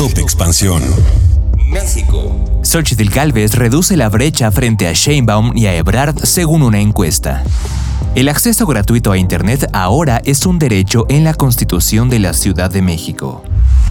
Top Expansión. México. Xochitl Galvez reduce la brecha frente a Sheinbaum y a Ebrard según una encuesta. El acceso gratuito a Internet ahora es un derecho en la Constitución de la Ciudad de México.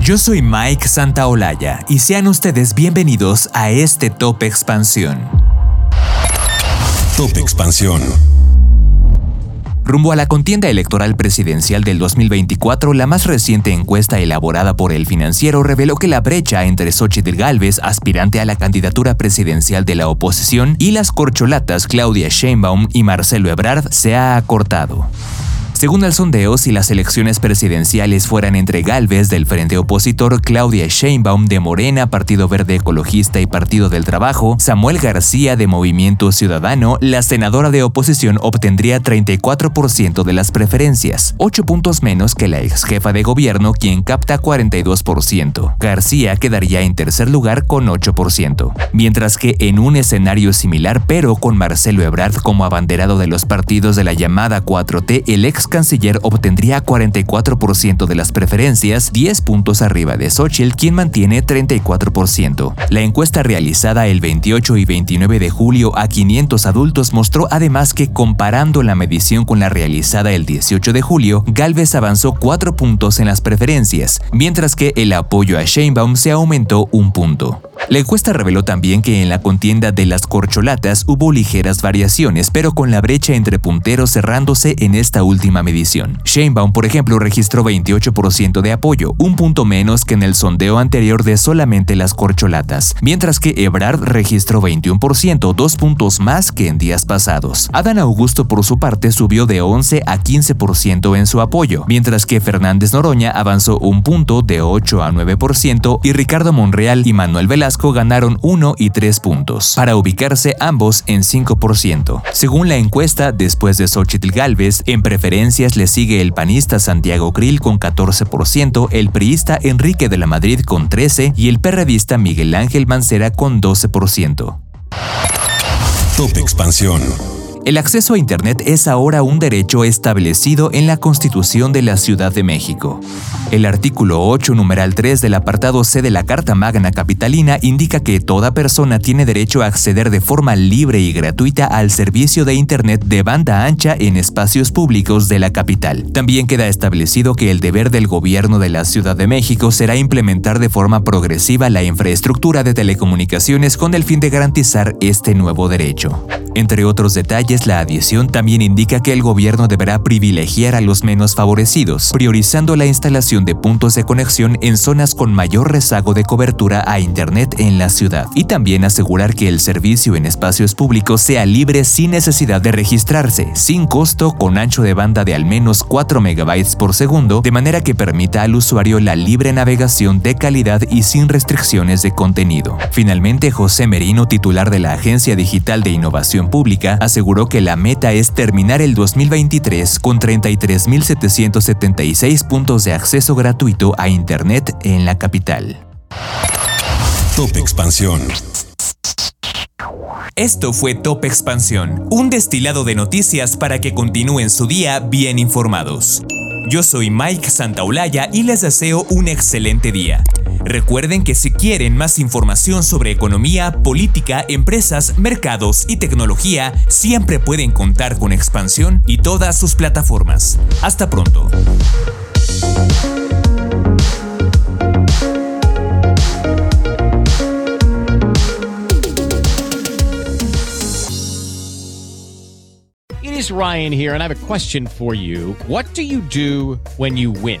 Yo soy Mike Santaolalla y sean ustedes bienvenidos a este Top Expansión. Top Expansión. Rumbo a la contienda electoral presidencial del 2024, la más reciente encuesta elaborada por el financiero reveló que la brecha entre Xochitl Galvez, aspirante a la candidatura presidencial de la oposición, y las corcholatas Claudia Sheinbaum y Marcelo Ebrard se ha acortado. Según el sondeo, si las elecciones presidenciales fueran entre Galvez del Frente Opositor, Claudia Sheinbaum de Morena, Partido Verde Ecologista y Partido del Trabajo, Samuel García de Movimiento Ciudadano, la senadora de oposición obtendría 34% de las preferencias, 8 puntos menos que la ex jefa de gobierno, quien capta 42%. García quedaría en tercer lugar con 8%, mientras que en un escenario similar, pero con Marcelo Ebrard como abanderado de los partidos de la llamada 4T, el ex canciller obtendría 44% de las preferencias, 10 puntos arriba de Xochitl, quien mantiene 34%. La encuesta realizada el 28 y 29 de julio a 500 adultos mostró además que comparando la medición con la realizada el 18 de julio, Galvez avanzó 4 puntos en las preferencias, mientras que el apoyo a Sheinbaum se aumentó un punto. La encuesta reveló también que en la contienda de las corcholatas hubo ligeras variaciones, pero con la brecha entre punteros cerrándose en esta última medición. Sheinbaum, por ejemplo, registró 28% de apoyo, un punto menos que en el sondeo anterior de solamente las corcholatas, mientras que Ebrard registró 21%, dos puntos más que en días pasados. Adán Augusto, por su parte, subió de 11 a 15% en su apoyo, mientras que Fernández Noroña avanzó un punto de 8 a 9% y Ricardo Monreal y Manuel Velasco ganaron 1 y 3 puntos, para ubicarse ambos en 5%. Según la encuesta, después de Xochitl Galvez, en preferencias le sigue el panista Santiago Krill con 14%, el priista Enrique de la Madrid con 13% y el perredista Miguel Ángel Mancera con 12%. Top Expansión. El acceso a Internet es ahora un derecho establecido en la Constitución de la Ciudad de México. El artículo 8, numeral 3 del apartado C de la Carta Magna Capitalina indica que toda persona tiene derecho a acceder de forma libre y gratuita al servicio de Internet de banda ancha en espacios públicos de la capital. También queda establecido que el deber del gobierno de la Ciudad de México será implementar de forma progresiva la infraestructura de telecomunicaciones con el fin de garantizar este nuevo derecho. Entre otros detalles, la adición también indica que el gobierno deberá privilegiar a los menos favorecidos, priorizando la instalación de puntos de conexión en zonas con mayor rezago de cobertura a Internet en la ciudad, y también asegurar que el servicio en espacios públicos sea libre sin necesidad de registrarse, sin costo, con ancho de banda de al menos 4 MB por segundo, de manera que permita al usuario la libre navegación de calidad y sin restricciones de contenido. Finalmente, José Merino, titular de la Agencia Digital de Innovación Pública, aseguró que la meta es terminar el 2023 con 33.776 puntos de acceso gratuito a Internet en la capital. Top Expansión. Esto fue Top Expansión, un destilado de noticias para que continúen su día bien informados. Yo soy Mike Santaolalla y les deseo un excelente día. Recuerden que si quieren más información sobre economía, política, empresas, mercados y tecnología, siempre pueden contar con Expansión y todas sus plataformas. Hasta pronto. It is Ryan here and I have a question for you. What do you do when you win?